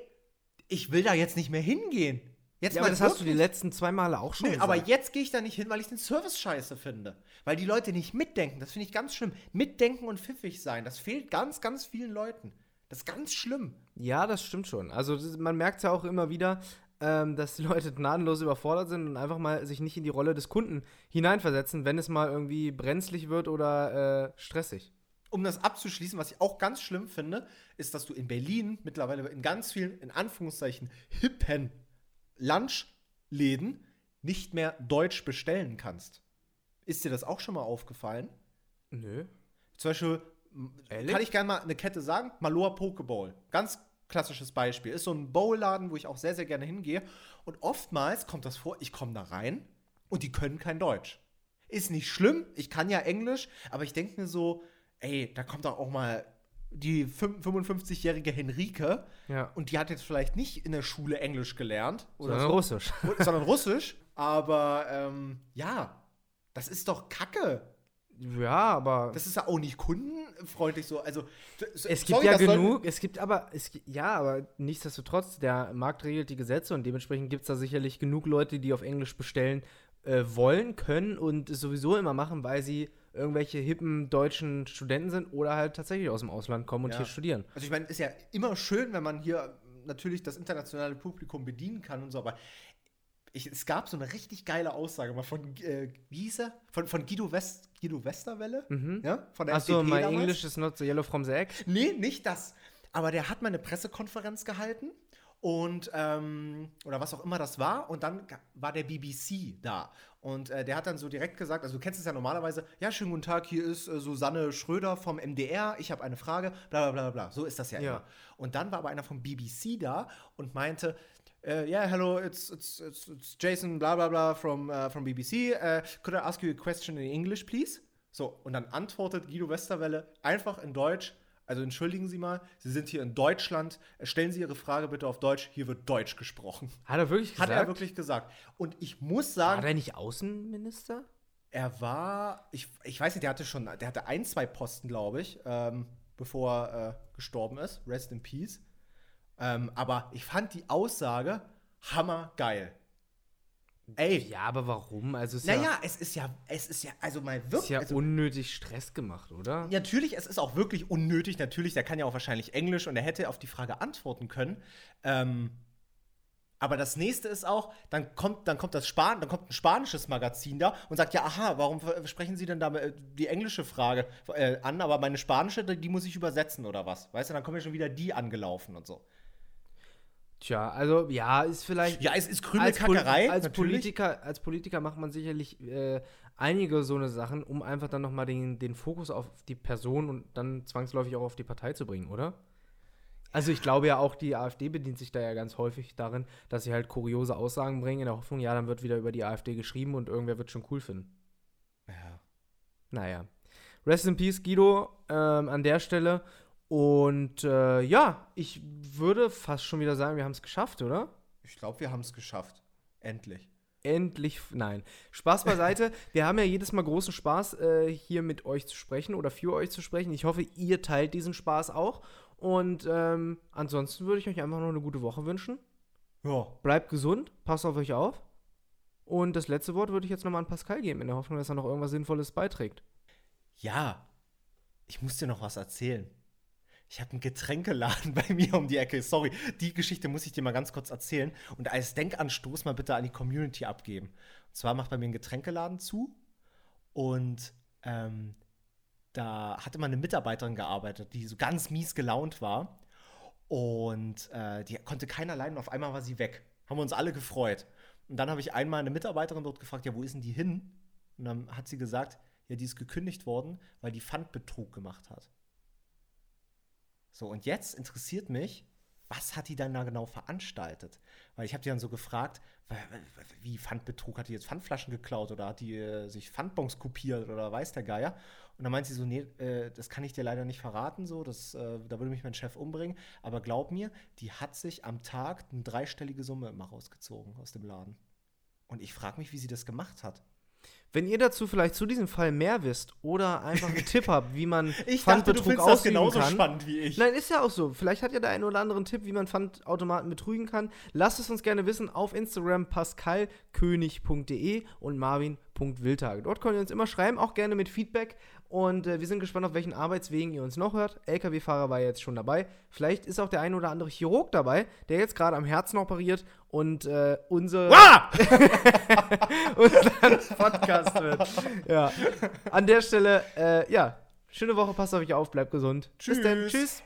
ich will da jetzt nicht mehr hingehen. Jetzt Ja, mal aber das hast du die wirklich. letzten zwei Male auch schon Nö, gesagt. aber jetzt gehe ich da nicht hin, weil ich den Service scheiße finde. Weil die Leute nicht mitdenken. Das finde ich ganz schlimm. Mitdenken und pfiffig sein, das fehlt ganz, ganz vielen Leuten. Das ist ganz schlimm. Ja, das stimmt schon. Also das, man merkt es ja auch immer wieder, ähm, dass die Leute gnadenlos überfordert sind und einfach mal sich nicht in die Rolle des Kunden hineinversetzen, wenn es mal irgendwie brenzlig wird oder äh, stressig. Um das abzuschließen, was ich auch ganz schlimm finde, ist, dass du in Berlin mittlerweile in ganz vielen, in Anführungszeichen, hippen Lunchläden nicht mehr Deutsch bestellen kannst. Ist dir das auch schon mal aufgefallen? Nö. Zum Beispiel, Ehrlich? kann ich gerne mal eine Kette sagen, Maloa Pokeball. Ganz klassisches Beispiel. Ist so ein Bowladen, wo ich auch sehr, sehr gerne hingehe. Und oftmals kommt das vor, ich komme da rein und die können kein Deutsch. Ist nicht schlimm, ich kann ja Englisch, aber ich denke mir so, ey, da kommt doch auch mal die fün- 55-jährige Henrike Ja. und die hat jetzt vielleicht nicht in der Schule Englisch gelernt oder Sondern so, Russisch. sondern Russisch, aber ähm, ja, das ist doch Kacke. Ja, aber Das ist ja auch nicht kundenfreundlich so. Also, es gibt ja genug, es gibt aber, es, ja, aber nichtsdestotrotz, der Markt regelt die Gesetze und dementsprechend gibt es da sicherlich genug Leute, die auf Englisch bestellen äh, wollen, können und es sowieso immer machen, weil sie irgendwelche hippen deutschen Studenten sind oder halt tatsächlich aus dem Ausland kommen und Ja. hier studieren. Also ich meine, ist ja immer schön, wenn man hier natürlich das internationale Publikum bedienen kann und so, aber ich, es gab so eine richtig geile Aussage mal von, äh, wie hieß er? Von, von Guido, West, Guido Westerwelle? Mhm. Ja? Von der Achso, my damals? English is not the yellow from the egg. Nee, nicht das. Aber der hat mal eine Pressekonferenz gehalten und, ähm, oder was auch immer das war. Und dann war der BBC da. Und äh, der hat dann so direkt gesagt, also du kennst es ja normalerweise, ja, schönen guten Tag, hier ist äh, Susanne Schröder vom MDR, ich habe eine Frage, bla bla bla bla. So ist das ja, Ja. immer. Und dann war aber einer vom BBC da und meinte, äh, yeah, hello, it's, it's, it's, it's Jason, bla bla bla from, uh, from BBC. Uh, could I ask you a question in English, please? So, und dann antwortet Guido Westerwelle einfach in Deutsch, Also entschuldigen Sie mal, Sie sind hier in Deutschland. Stellen Sie Ihre Frage bitte auf Deutsch. Hier wird Deutsch gesprochen. Hat er wirklich gesagt? Hat er wirklich gesagt. Und ich muss sagen. War er nicht Außenminister? Er war, ich, ich weiß nicht, der hatte schon, der hatte ein, zwei Posten, glaube ich, ähm, bevor er äh, gestorben ist. Rest in Peace. Ähm, aber ich fand die Aussage hammergeil. Ey. Ja, aber warum? Also es naja, ja, es ist ja, es ist ja, also mal wirklich. Ist ja also, unnötig Stress gemacht, oder? Natürlich, es ist auch wirklich unnötig. Natürlich, der kann ja auch wahrscheinlich Englisch und er hätte auf die Frage antworten können. Ähm, aber das nächste ist auch, dann kommt, dann kommt das Span dann kommt ein spanisches Magazin da und sagt, ja, aha, warum sprechen Sie denn da äh, die englische Frage äh, an, aber meine spanische, die muss ich übersetzen oder was? Weißt du, dann kommen ja schon wieder die angelaufen und so. Tja, also ja, ist vielleicht. Ja, es ist Krümelkackerei. Als, als Politiker, als Politiker macht man sicherlich äh, einige so eine Sachen, um einfach dann nochmal den, den Fokus auf die Person und dann zwangsläufig auch auf die Partei zu bringen, oder? Also ich glaube ja auch, die AfD bedient sich da ja ganz häufig darin, dass sie halt kuriose Aussagen bringen, in der Hoffnung, ja, dann wird wieder über die AfD geschrieben und irgendwer wird schon cool finden. Ja. Naja. Rest in Peace, Guido, ähm, an der Stelle. Und äh, ja, ich würde fast schon wieder sagen, wir haben es geschafft, oder? Ich glaube, wir haben es geschafft. Endlich. Endlich, nein. Spaß beiseite. <laughs> wir haben ja jedes Mal großen Spaß, äh, hier mit euch zu sprechen oder für euch zu sprechen. Ich hoffe, ihr teilt diesen Spaß auch. Und ähm, ansonsten würde ich euch einfach noch eine gute Woche wünschen. Ja. Bleibt gesund, passt auf euch auf. Und das letzte Wort würde ich jetzt nochmal an Pascal geben, in der Hoffnung, dass er noch irgendwas Sinnvolles beiträgt. Ja, ich muss dir noch was erzählen ich habe einen Getränkeladen <laughs> bei mir um die Ecke. Sorry, die Geschichte muss ich dir mal ganz kurz erzählen und als Denkanstoß mal bitte an die Community abgeben. Und zwar macht bei mir ein Getränkeladen zu und ähm, da hatte mal eine Mitarbeiterin gearbeitet, die so ganz mies gelaunt war und äh, die konnte keiner leiden. Auf einmal war sie weg. Haben wir uns alle gefreut. Und dann habe ich einmal eine Mitarbeiterin dort gefragt, ja, wo ist denn die hin? Und dann hat sie gesagt, ja, die ist gekündigt worden, weil die Pfandbetrug gemacht hat. So, und jetzt interessiert mich, was hat die dann da genau veranstaltet? Weil ich habe die dann so gefragt, wie Pfandbetrug, hat die jetzt Pfandflaschen geklaut oder hat die äh, sich Pfandbons kopiert oder weiß der Geier? Und dann meint sie so, nee, äh, das kann ich dir leider nicht verraten, so, das, äh, da würde mich mein Chef umbringen. Aber glaub mir, die hat sich am Tag eine dreistellige Summe immer rausgezogen aus dem Laden. Und ich frage mich, wie sie das gemacht hat. Wenn ihr dazu vielleicht zu diesem Fall mehr wisst oder einfach einen Tipp habt, wie man <laughs> ich Pfandbetrug dachte, das genauso kann. spannend wie ich. Nein, ist ja auch so. Vielleicht hat ihr da einen oder anderen Tipp, wie man Pfandautomaten betrügen kann. Lasst es uns gerne wissen auf Instagram pascalkönig.de und marvin.wildtage. Dort könnt ihr uns immer schreiben, auch gerne mit Feedback. Und äh, wir sind gespannt, auf welchen Arbeitswegen ihr uns noch hört. LKW-Fahrer war jetzt schon dabei. Vielleicht ist auch der ein oder andere Chirurg dabei, der jetzt gerade am Herzen operiert und äh, unsere ah! unseren Podcast wird. Ja. An der Stelle, äh, ja, schöne Woche, passt auf euch auf, bleibt gesund. Tschüss. Bis dann. Tschüss.